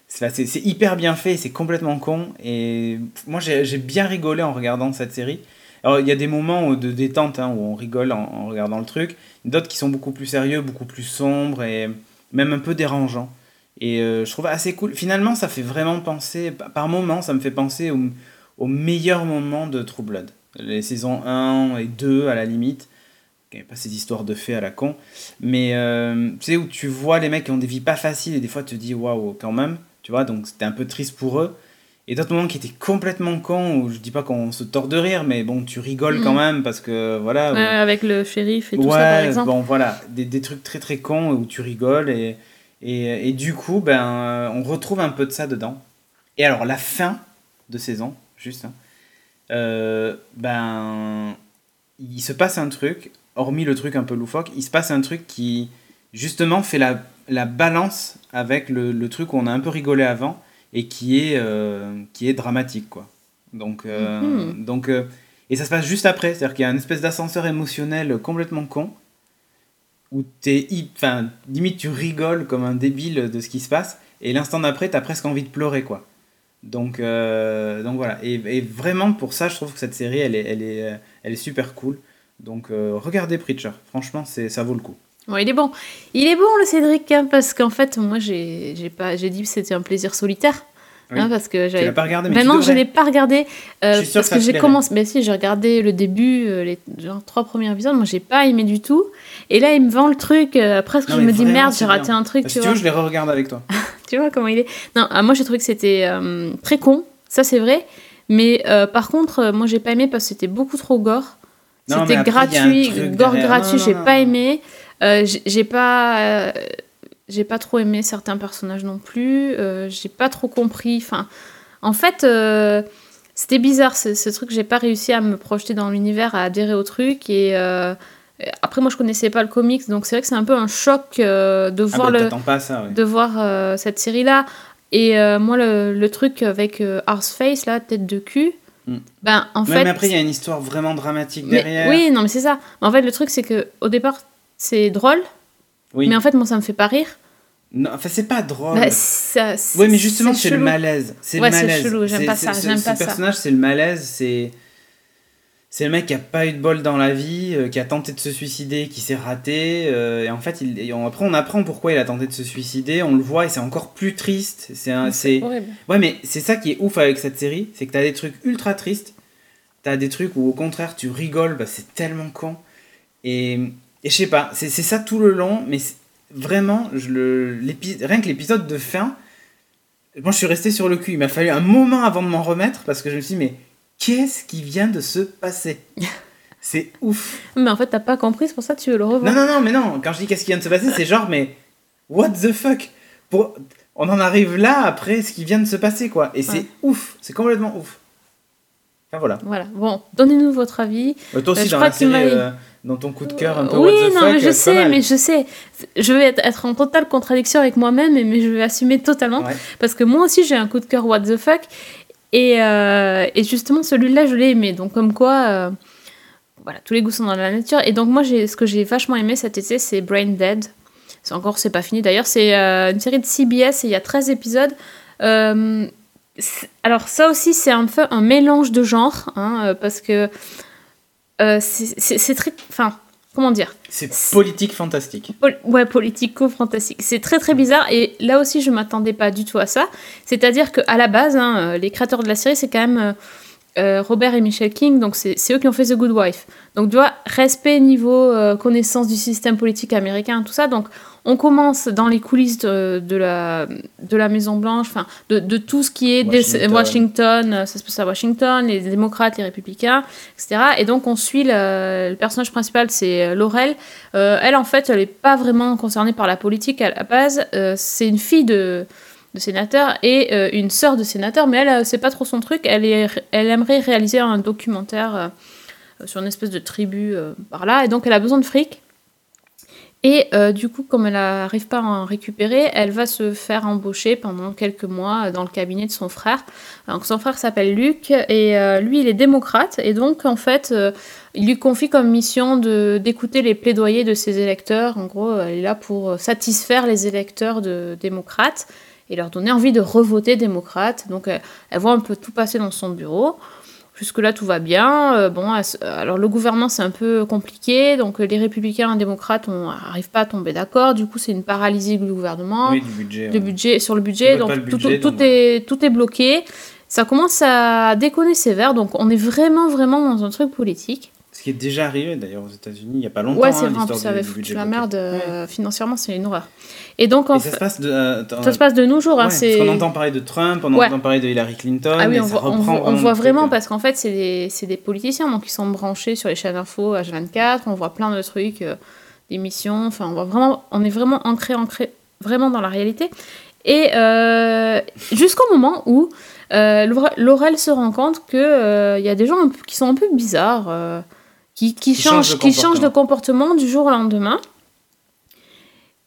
c'est hyper bien fait, c'est complètement con et moi j'ai bien rigolé en regardant cette série. Alors il y a des moments de détente hein, où on rigole en, regardant le truc, d'autres qui sont beaucoup plus sérieux, beaucoup plus sombres et même un peu dérangeants. Et euh, je trouve assez cool. Finalement, ça fait vraiment penser, par moments, ça me fait penser au, meilleur moment de True Blood. Les saisons 1 et 2 à la limite. Il n'y pas ces histoires de faits à la con. Mais euh, tu sais, où tu vois les mecs qui ont des vies pas faciles et des fois tu te dis waouh, quand même. Tu vois, donc c'était un peu triste pour eux. Et d'autres moments qui étaient complètement cons, où je dis pas qu'on se tord de rire, mais bon, tu rigoles quand Mhm. même parce que voilà. Ouais, bon. avec le shérif et tout ouais, ça par exemple. bon voilà, des, des trucs très très cons où tu rigoles et, et, et du coup, ben, euh, on retrouve un peu de ça dedans. Et alors, la fin de saison, juste, hein, euh, ben, il se passe un truc, hormis le truc un peu loufoque, il se passe un truc qui, justement, fait la, la balance avec le, le truc où on a un peu rigolé avant et qui est, euh, qui est dramatique, quoi. Donc, euh, Mhm. donc euh, et ça se passe juste après, c'est-à-dire qu'il y a une espèce d'ascenseur émotionnel complètement con, où hy- enfin, limite tu rigoles comme un débile de ce qui se passe, et l'instant d'après, t'as presque envie de pleurer, quoi. Donc, donc voilà. Et, et vraiment, pour ça, je trouve que cette série, elle est, elle est, elle est super cool. Donc, regardez Preacher. Franchement, ça vaut le coup. Bon, il est bon. Il est bon le Cédric hein, parce qu'en fait moi j'ai pas j'ai dit que c'était un plaisir solitaire Oui. hein, parce que Tu j'avais l'as pas regardé, mais Ben tu non, je l'ai pas regardé euh, Je parce que que j'ai commencé. Ben si, j'ai regardé le début, euh, les genre, trois premiers épisodes. Moi, j'ai pas aimé du tout. Et là, il me vend le truc. euh, presque, Non, je mais me dis merde, j'ai raté un truc. Si tu tu vois. veux, je les re-regarde avec toi. Tu vois comment il est Non, ah, moi j'ai trouvé que c'était euh, très con, ça c'est vrai. Mais euh, par contre, moi j'ai pas aimé parce que c'était beaucoup trop gore. Non, C'était mais après, gratuit, gore gratuit, j'ai pas aimé. Euh, j'ai- pas, euh, j'ai pas trop aimé certains personnages non plus. Euh, j'ai pas trop compris. Enfin, en fait, c'était bizarre ce, ce truc. J'ai pas réussi à me projeter dans l'univers, à adhérer au truc. Et après, moi, je connaissais pas le comics, donc c'est vrai que c'est un peu un choc euh, de Ah voir bah, le, pas à ça, ouais. de voir euh, cette série-là. Et euh, moi, le, le truc avec euh, Face, là, tête de cul, Mm. ben en Ouais, fait. mais après, il y a une histoire vraiment dramatique mais- derrière. oui, non, mais c'est ça. En fait, le truc, c'est que au départ, c'est drôle, Oui. mais en fait, moi, ça me fait pas rire. Non, enfin, c'est pas drôle. Bah, ça- Oui, mais justement, c'est le chelou. malaise. C'est Ouais, le c'est malaise. chelou, j'aime C'est- pas c'est- ça, ce- j'aime pas personnage, c'est le malaise. C'est. C'est le mec qui a pas eu de bol dans la vie, euh, qui a tenté de se suicider, qui s'est raté. euh, et en fait, il, et on- après, on apprend pourquoi il a tenté de se suicider. On le voit et c'est encore plus triste. C'est c'est. horrible. Ouais, mais c'est ça qui est ouf avec cette série, c'est que t'as des trucs ultra tristes, t'as des trucs où au contraire tu rigoles, bah, c'est tellement con. Et, et je sais pas, c'est ça tout le long, mais vraiment, je le, rien que l'épisode de fin, moi je suis resté sur le cul. Il m'a fallu un moment avant de m'en remettre parce que je me suis dit, mais qu'est-ce qui vient de se passer? C'est ouf. Mais en fait, t'as pas compris, c'est pour ça que tu veux le revoir. Non, non, non, mais non, quand je dis qu'est-ce qui vient de se passer, c'est genre, mais what the fuck? Pour... On en arrive là après ce qui vient de se passer, quoi. Et c'est ouf, c'est complètement ouf. Enfin voilà. Voilà. Bon, donnez-nous votre avis. Euh, toi aussi, Euh, je dans crois la série, euh, dans ton coup de cœur un peu oui, what the non, fuck, mais je euh, sais, mais je sais. Je vais être, en totale contradiction avec moi-même, mais- je vais assumer totalement. Ouais. Parce que moi aussi, j'ai un coup de cœur what the fuck. Et, euh, et justement, celui-là, je l'ai aimé. Donc, comme quoi, euh, voilà, tous les goûts sont dans la nature. Et donc, moi, ce que j'ai vachement aimé cet été, c'est Brain Dead. C'est encore, c'est pas fini. D'ailleurs, c'est euh, une série de CBS et il y a 13 épisodes. Euh, alors, ça aussi, c'est un peu un mélange de genres, hein, euh, parce que euh, c'est, très. Enfin, comment dire? C'est politique fantastique. Pol- ouais, politico-fantastique. C'est très très bizarre et là aussi je m'attendais pas du tout à ça. C'est-à-dire qu'à la base, hein, euh, les créateurs de la série, c'est quand même euh, Robert et Michel King, donc c'est eux qui ont fait The Good Wife. Donc tu vois, respect niveau euh, connaissance du système politique américain, tout ça. Donc on commence dans les coulisses de, de la, de la Maison Blanche, enfin de, de tout ce qui est Washington. Washington, euh, ça se passe à Washington, les démocrates, les républicains, etc. Et donc on suit le, le personnage principal, c'est Laurel. Euh, elle, en fait, elle n'est pas vraiment concernée par la politique à la base. C'est une fille de, de sénateur et euh, une sœur de sénateur, mais elle, euh, c'est pas trop son truc. Elle, est, elle aimerait réaliser un documentaire euh, sur une espèce de tribu par là, et donc elle a besoin de fric. Et du coup, comme elle n'arrive pas à en récupérer, elle va se faire embaucher pendant quelques mois dans le cabinet de son frère. Donc son frère s'appelle Luc et lui, il est démocrate. Et donc, en fait, il lui confie comme mission d'écouter les plaidoyers de ses électeurs. En gros, elle est là pour satisfaire les électeurs de démocrates et leur donner envie de revoter démocrate. Donc, elle, elle voit un peu tout passer dans son bureau. Jusque-là, tout va bien. Euh, bon, se- alors le gouvernement, c'est un peu compliqué. Donc, euh, les républicains et les démocrates n'arrivent pas à tomber d'accord. Du coup, c'est une paralysie du gouvernement Oui, du budget. de ouais. budget, sur le budget, donc tout, tout est, tout est bloqué. Ça commence à déconner sévère, donc on est vraiment, vraiment dans un truc politique. Qui est déjà arrivé d'ailleurs aux États-Unis il y a pas longtemps. Ouais, hein, c'est vrai, plus, ça avait foutu la merde, euh, financièrement, c'est une horreur. Et donc, en Et ça fait, se passe de. euh, ça se passe de nos jours, hein, ouais, c'est... Parce qu'on entend parler de Trump, on Ouais. entend parler de Hillary Clinton. Ah oui, et on ça voit, on reprend voit, on voit le truc, vraiment hein. parce qu'en fait, c'est des, des politiciens donc ils sont branchés sur les chaînes info H24. On voit plein de trucs, euh, d'émissions. Enfin, on voit vraiment, on est vraiment ancré, ancré vraiment dans la réalité. Et euh, jusqu'au moment où euh, Laure- Laurel se rend compte euh, il y a des gens qui sont un peu bizarres, euh, qui, qui, Qui changent, de qui changent de comportement du jour au lendemain.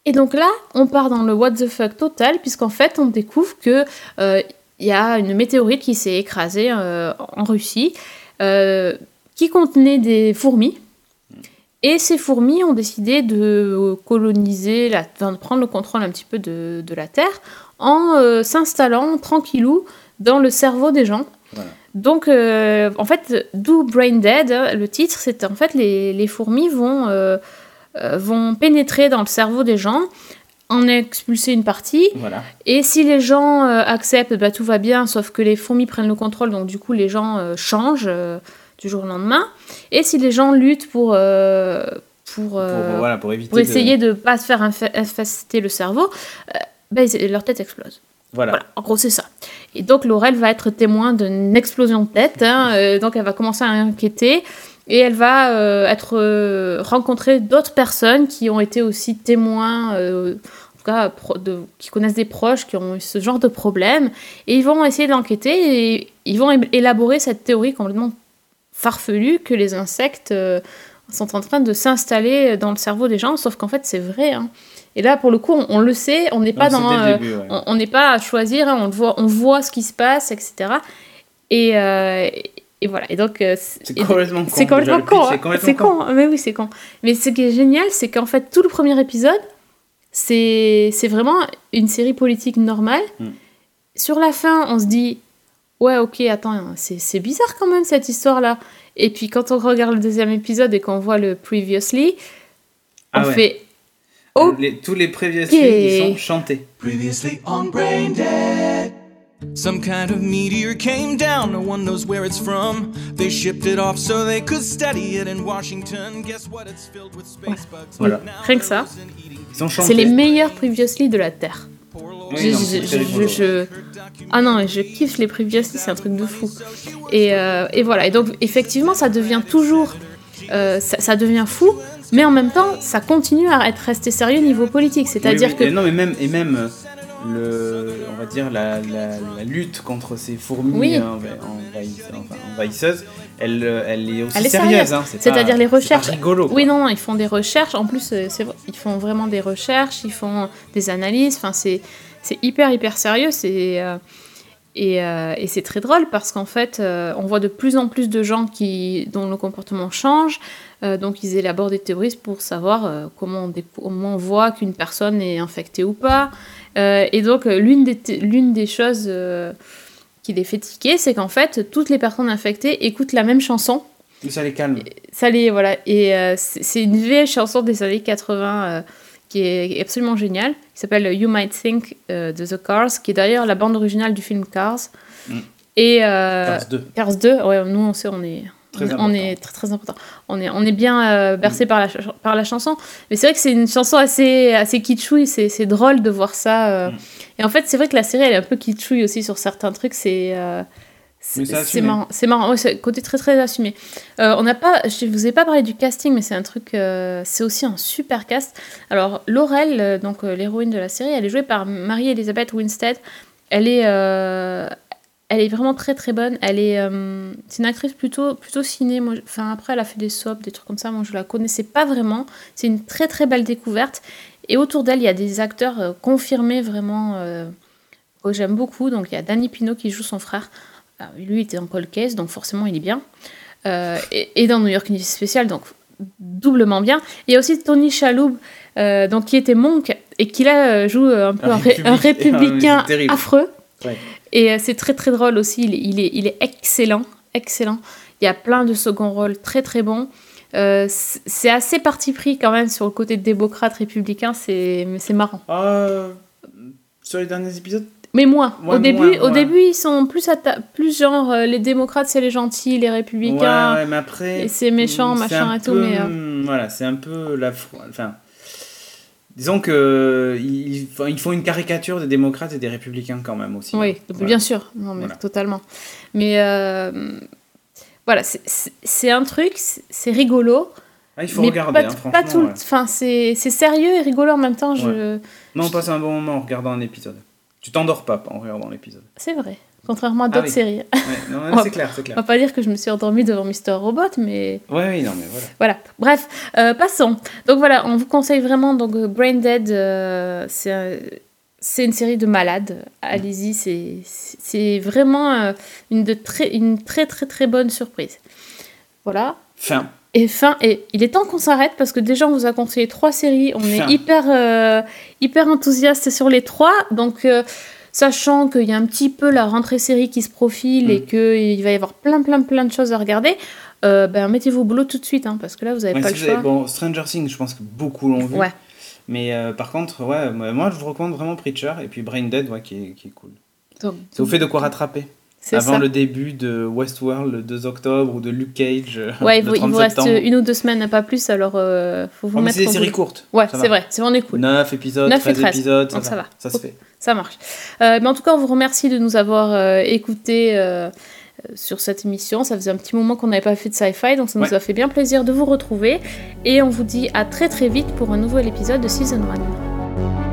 Et donc là, on part dans le what the fuck total, puisqu'en fait, on découvre que euh, il y a une météorite qui s'est écrasée euh, en Russie, euh, qui contenait des fourmis. Et ces fourmis ont décidé de coloniser, la, enfin, de prendre le contrôle un petit peu de, de la Terre en euh, s'installant tranquillou dans le cerveau des gens. Voilà. Donc, euh, en fait, d'où Brain Dead, le titre, c'est en fait les, les fourmis vont, euh, euh, vont pénétrer dans le cerveau des gens, en expulser une partie, Voilà. et si les gens euh, acceptent, bah, tout va bien, sauf que les fourmis prennent le contrôle, donc du coup les gens changent du jour au lendemain. Et si les gens luttent pour, pour, Pour, voilà, pour éviter. pour essayer de ne pas se faire infester le cerveau, bah, leur tête explose. Voilà. Voilà, en gros c'est ça. Et donc Laurel va être témoin d'une explosion de tête, hein, euh, donc elle va commencer à inquiéter. Et elle va euh, être euh, rencontrer d'autres personnes qui ont été aussi témoins, euh, en tout cas qui connaissent des proches qui ont eu ce genre de problème, et ils vont essayer d'enquêter et ils vont élaborer cette théorie complètement farfelue que les insectes sont en train de s'installer dans le cerveau des gens, sauf qu'en fait c'est vrai. hein. Et là, pour le coup, on, on le sait, on n'est pas dans, euh, le début, ouais. on n'est pas à choisir, hein, on, voit, on voit ce qui se passe, etc. Et, euh, et voilà. Et donc, euh, C'est complètement con. c'est complètement con. hein. complètement C'est con. Mais oui, c'est con. Mais ce qui est génial, c'est qu'en fait, tout le premier épisode, c'est c'est vraiment une série politique normale. Mm. Sur la fin, on se dit Ouais, ok, attends, c'est bizarre quand même cette histoire-là. Et puis quand on regarde le deuxième épisode et qu'on voit le previously, on Ah ouais. fait Oh, Les- tous les previous Ok. ils sont chantés. Previously on Brain Dead. Some kind of meteor came down, no one knows where it's from. They shipped it off so they could study it in Washington. Guess what? It's filled with space bugs. Voilà. Rien que ça. c'est les meilleurs previously de la Terre. Oui, Je- non, je- c'est je- très je- rigolo. je- Ah non, je kiffe les previously, c'est un truc de fou. Et, euh, et voilà, et donc effectivement, ça devient toujours. euh, ça, ça devient fou, mais en même temps, ça continue à être resté sérieux niveau politique. C'est-à-dire Oui, oui. que. Et non, mais même, et même euh, le, on va dire la, la, la lutte contre ces fourmis Oui. enfin, envahisseuses, elle, euh, elle est aussi Elle est sérieuse. hein. C'est C'est-à-dire les recherches. rigolo. Oui, non, ils font des recherches. En plus, euh, ils font vraiment des recherches, ils font des analyses. Enfin, c'est c'est hyper, hyper sérieux. C'est. euh, et, euh, et c'est très drôle parce qu'en fait, euh, on voit de plus en plus de gens qui, dont le comportement change. Euh, donc, ils élaborent des théories pour savoir comment, on, dé- comment on voit qu'une personne est infectée ou pas. Et donc, l'une des, thé- l'une des choses qui les fait tiquer, c'est qu'en fait, toutes les personnes infectées écoutent la même chanson. Ça les calme. Ça les, voilà. Et c'est une vieille chanson des années 80 euh, qui est absolument géniale, qui s'appelle You Might Think euh, de The Cars, qui est d'ailleurs la bande originale du film Cars. Mm. Et euh, Cars 2. Cars 2, ouais, nous on sait, on est, Très on, important. est très très important. On est, on est bien euh, bercé par, la, par la chanson. Mais c'est vrai que c'est une chanson assez, assez kitschouille, c'est drôle de voir ça. euh. Mm. Et en fait, c'est vrai que la série, elle est un peu kitschouille aussi sur certains trucs. C'est. euh, c'est marrant, c'est marrant, ouais, côté très très assumé. Euh, on n'a pas, je vous ai pas parlé du casting, mais c'est un truc, euh, c'est aussi un super cast. Alors Laurel, euh, donc euh, l'héroïne de la série, elle est jouée par Marie-Elisabeth Winstead. Elle est, elle est vraiment très très bonne. Elle est, c'est une actrice plutôt plutôt ciné. Moi, enfin après, elle a fait des soaps, des trucs comme ça. Moi, je la connaissais pas vraiment. C'est une très très belle découverte. Et autour d'elle, il y a des acteurs confirmés vraiment que j'aime beaucoup. Donc il y a Danny Pino qui joue son frère. Alors, lui, était en cold case, donc forcément, il est bien. Euh, et, et dans New York Unité Spéciale, donc doublement bien. Il y a aussi Tony Chaloub, euh, donc, qui était monk et qui là euh, joue un peu Un un, ré- un républicain, terrible. affreux. Ouais. Et euh, c'est très très drôle aussi. Il est, il est, il est excellent, excellent. Il y a plein de second rôles très très bons. Euh, c'est assez parti pris quand même sur le côté démocrate républicain, c'est marrant. Ah, sur les derniers épisodes Mais moins. Ouais, au début, moins, au ouais. début, ils sont plus genre euh, les démocrates c'est les gentils, les républicains. Ouais, mais après. c'est méchant, mm, machin et tout, mais, euh, mm, Voilà, c'est un peu la. Enfin. Disons que ils, font- ils font une caricature des démocrates et des républicains quand même aussi. Oui, Voilà. bien sûr, non, mais Voilà. totalement. Mais euh, voilà, c'est- un truc, c'est rigolo. Ah, il faut mais regarder, pas, hein, pas tout. ouais. Enfin, c'est c'est sérieux et rigolo en même temps. Je... Non, on passe un bon moment en regardant un épisode. Tu t'endors pas en regardant l'épisode. C'est vrai. Contrairement à d'autres oui. séries. Ouais, non, c'est clair, c'est On clair. va pas dire que je me suis endormie devant Mister Robot, mais Ouais, oui, non, mais voilà. voilà. Bref, euh, passons. Donc voilà, on vous conseille vraiment donc euh, Brain Dead. euh, c'est un- c'est une série de malades. Allez-y, c'est c'est vraiment une, de très, une très très très bonne surprise. Voilà. Fin. Et fin, et il est temps qu'on s'arrête parce que déjà on vous a conseillé trois séries, on Fin. est hyper, euh, hyper enthousiaste sur les trois, donc euh, sachant qu'il y a un petit peu la rentrée série qui se profile et Mm. qu'il va y avoir plein plein plein de choses à regarder, euh, ben mettez-vous au boulot tout de suite hein, parce que là vous n'avez Ouais, pas si le avez- choix. bon, Stranger Things, je pense que beaucoup l'ont vu. Ouais. Mais par contre, ouais, moi moi, je vous recommande vraiment Preacher et puis Brain Dead, ouais, qui est, qui est cool. Donc, Ça vous fait de quoi rattraper. Avant ça. le début de Westworld le 2 octobre ou de Luke Cage euh, Ouais, il le vous, il 30 vous reste septembre. une ou deux semaines, pas plus, alors euh, faut vous Oh, mettre c'est des séries courtes. Ouais, c'est vrai, c'est on est cool. 9 épisodes, 9 et 13 13. épisodes, ça, Donc va. ça va. Ça se fait. Ça marche. Euh, mais en tout cas, on vous remercie de nous avoir euh, écoutés sur cette émission. Ça faisait un petit moment qu'on n'avait pas fait de sci-fi, donc ça nous Ouais. a fait bien plaisir de vous retrouver. Et on vous dit à très très vite pour un nouvel épisode de Season 1.